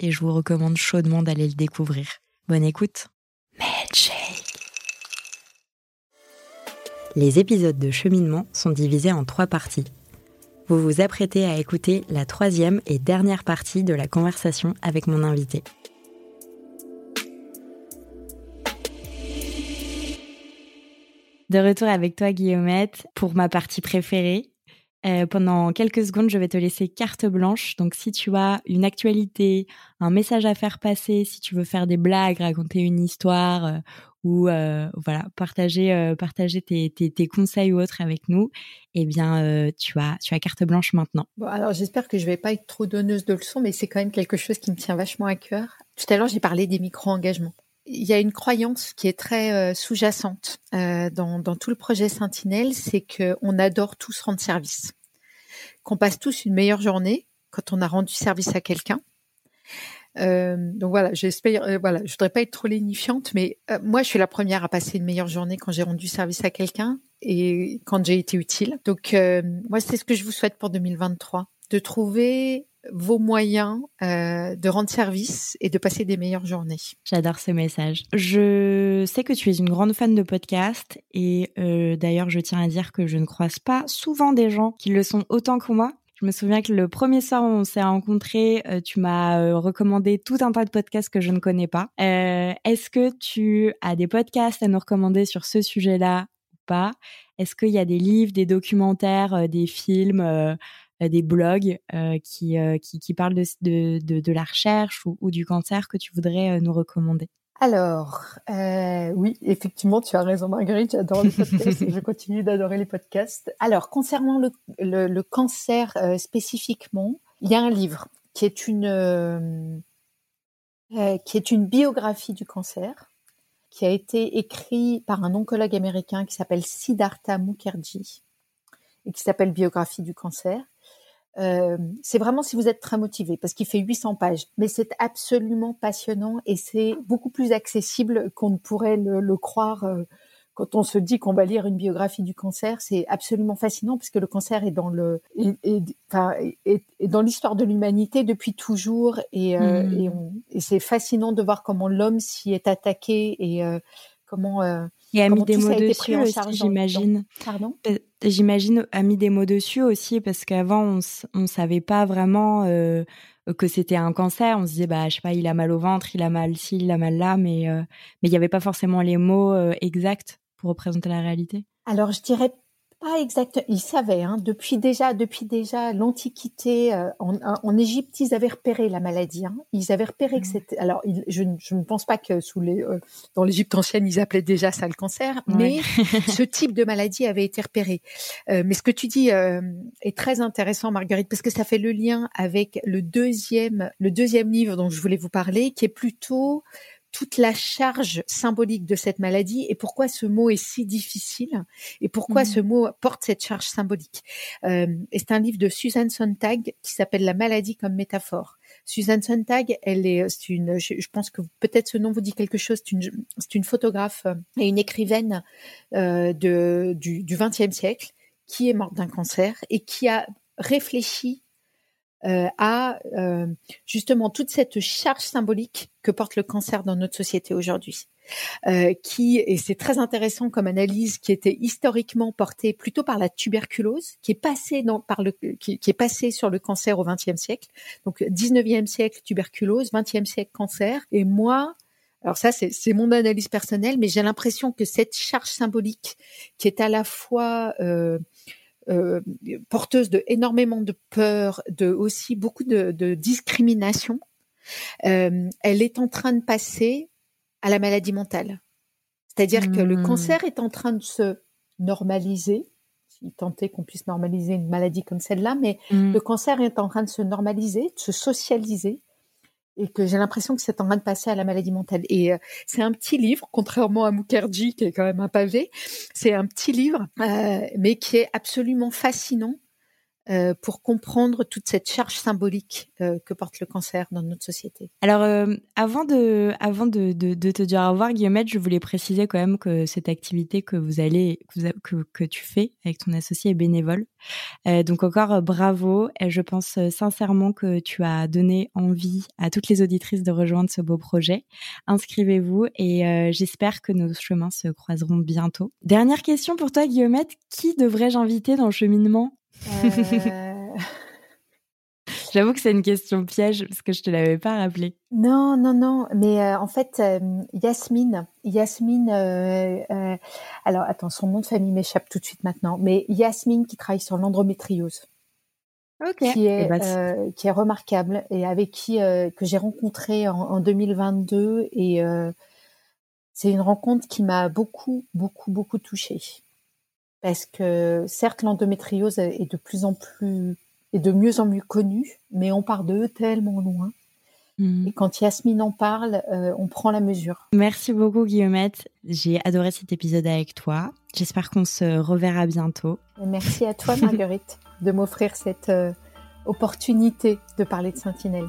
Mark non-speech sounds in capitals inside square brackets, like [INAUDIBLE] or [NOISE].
et je vous recommande chaudement d'aller le découvrir. Bonne écoute. Les épisodes de cheminement sont divisés en trois parties. Vous vous apprêtez à écouter la troisième et dernière partie de la conversation avec mon invité. De retour avec toi, Guillaumette, pour ma partie préférée. Euh, pendant quelques secondes, je vais te laisser carte blanche. Donc, si tu as une actualité, un message à faire passer, si tu veux faire des blagues, raconter une histoire euh, ou euh, voilà, partager, partager tes, tes, tes, conseils ou autres avec nous, eh bien, tu as, tu as carte blanche maintenant. Bon, alors j'espère que je vais pas être trop donneuse de leçons, mais c'est quand même quelque chose qui me tient vachement à cœur. Tout à l'heure, j'ai parlé des micro-engagements il y a une croyance qui est très euh, sous-jacente euh, dans, tout le projet Sentinelle, c'est qu'on adore tous rendre service, qu'on passe tous une meilleure journée quand on a rendu service à quelqu'un. Euh, donc voilà, j'espère, voilà, je voudrais pas être trop lénifiante, mais moi, je suis la première à passer une meilleure journée quand j'ai rendu service à quelqu'un et quand j'ai été utile. Donc moi, c'est ce que je vous souhaite pour 2023, de trouver vos moyens euh, de rendre service et de passer des meilleures journées. J'adore ce message. Je sais que tu es une grande fan de podcasts et euh, d'ailleurs je tiens à dire que je ne croise pas souvent des gens qui le sont autant que moi. Je me souviens que le premier soir où on s'est rencontrés, euh, tu m'as recommandé tout un tas de podcasts que je ne connais pas. Est-ce que tu as des podcasts à nous recommander sur ce sujet-là ou pas? Est-ce qu'il y a des livres, des documentaires, des films euh, des blogs euh, qui, euh, qui, qui, parlent de, de, de, la recherche ou, du cancer que tu voudrais nous recommander? Alors, euh, oui, effectivement, tu as raison, Marguerite, j'adore les podcasts et je continue d'adorer les podcasts. Alors, concernant le, le, cancer euh, spécifiquement, il y a un livre qui est une, euh, qui est une biographie du cancer, qui a été écrit par un oncologue américain qui s'appelle Siddhartha Mukherjee et qui s'appelle Biographie du cancer. Euh, c'est vraiment si vous êtes très motivé, parce qu'il fait 800 pages, mais c'est absolument passionnant et c'est beaucoup plus accessible qu'on ne pourrait le, croire euh, quand on se dit qu'on va lire une biographie du cancer. C'est absolument fascinant parce que le cancer est dans le, est, dans l'histoire de l'humanité depuis toujours et, euh, mmh. et, c'est fascinant de voir comment l'homme s'y est attaqué et comment et a mis des mots dessus aussi, j'imagine. Pardon? Euh, J'imagine a mis des mots dessus aussi parce qu'avant on on savait pas vraiment euh, que c'était un cancer. On se disait bah je sais pas, il a mal au ventre, il a mal ci, il a mal là, mais euh, mais il y avait pas forcément les mots exacts pour représenter la réalité. Alors je dirais pas exactement. Ils savaient, hein, depuis déjà, depuis déjà l'Antiquité, euh, en, en, Égypte, ils avaient repéré la maladie. Hein. Ils avaient repéré que mmh. c'était. Alors, je, je, ne pense pas que sous les, euh, dans l'Égypte ancienne, ils appelaient déjà ça le cancer, mais [LAUGHS] ce type de maladie avait été repéré. Euh, mais ce que tu dis euh, est très intéressant, Marguerite, parce que ça fait le lien avec le deuxième, le deuxième livre dont je voulais vous parler, qui est plutôt toute la charge symbolique de cette maladie et pourquoi ce mot est si difficile et pourquoi ce mmh. mot porte cette charge symbolique. Euh, et c'est un livre de Susan Sontag qui s'appelle La maladie comme métaphore. Susan Sontag, elle est, une, je, pense que peut-être ce nom vous dit quelque chose. C'est une, photographe et une écrivaine euh, de, du XXe siècle qui est morte d'un cancer et qui a réfléchi euh, à euh, justement toute cette charge symbolique que porte le cancer dans notre société aujourd'hui. Euh, qui et c'est très intéressant comme analyse qui était historiquement portée plutôt par la tuberculose, qui est passée dans, par le qui, est passée sur le cancer au XXe siècle. Donc 19e siècle tuberculose, 20e siècle cancer. Et moi, alors ça c'est mon analyse personnelle, mais j'ai l'impression que cette charge symbolique qui est à la fois euh, euh, porteuse de énormément de peur, de aussi beaucoup de, de discrimination, euh, elle est en train de passer à la maladie mentale. C'est-à-dire que le mmh. cancer est en train de se normaliser, si tant est qu'on puisse normaliser une maladie comme celle-là, mais mmh. le cancer est en train de se normaliser, de se socialiser, et que j'ai l'impression que c'est en train de passer à la maladie mentale. Et euh, c'est un petit livre, contrairement à Mukherjee qui est quand même un pavé. C'est un petit livre, euh, mais qui est absolument fascinant euh, pour comprendre toute cette charge symbolique euh, que porte le cancer dans notre société. Alors, euh, avant, de, te dire au revoir, Guillaumette, je voulais préciser quand même que cette activité que vous allez, que, tu fais avec ton associé est bénévole. donc encore bravo. Et je pense sincèrement que tu as donné envie à toutes les auditrices de rejoindre ce beau projet. Inscrivez-vous et j'espère que nos chemins se croiseront bientôt. Dernière question pour toi, Guillaumette. Qui devrais-je inviter dans le cheminement? Euh, [LAUGHS] J'avoue que c'est une question piège parce que je te l'avais pas rappelé. Non, non, non. Mais euh, en fait, euh, Yasmine, Yasmine. alors, attends, son nom de famille m'échappe tout de suite maintenant. Mais Yasmine qui travaille sur l'endométriose. Qui est, eh ben, qui est remarquable et avec qui que j'ai rencontré en, en, 2022 et c'est une rencontre qui m'a beaucoup beaucoup beaucoup touchée parce que certes l'endométriose est de plus en plus et de mieux en mieux connue, mais on part de tellement loin. Mhm. Et quand Yasmine en parle, euh, on prend la mesure. Merci beaucoup Guillaumette. J'ai adoré cet épisode avec toi. J'espère qu'on se reverra bientôt. merci à toi Marguerite [LAUGHS] de m'offrir cette euh, opportunité de parler de Sentinelle.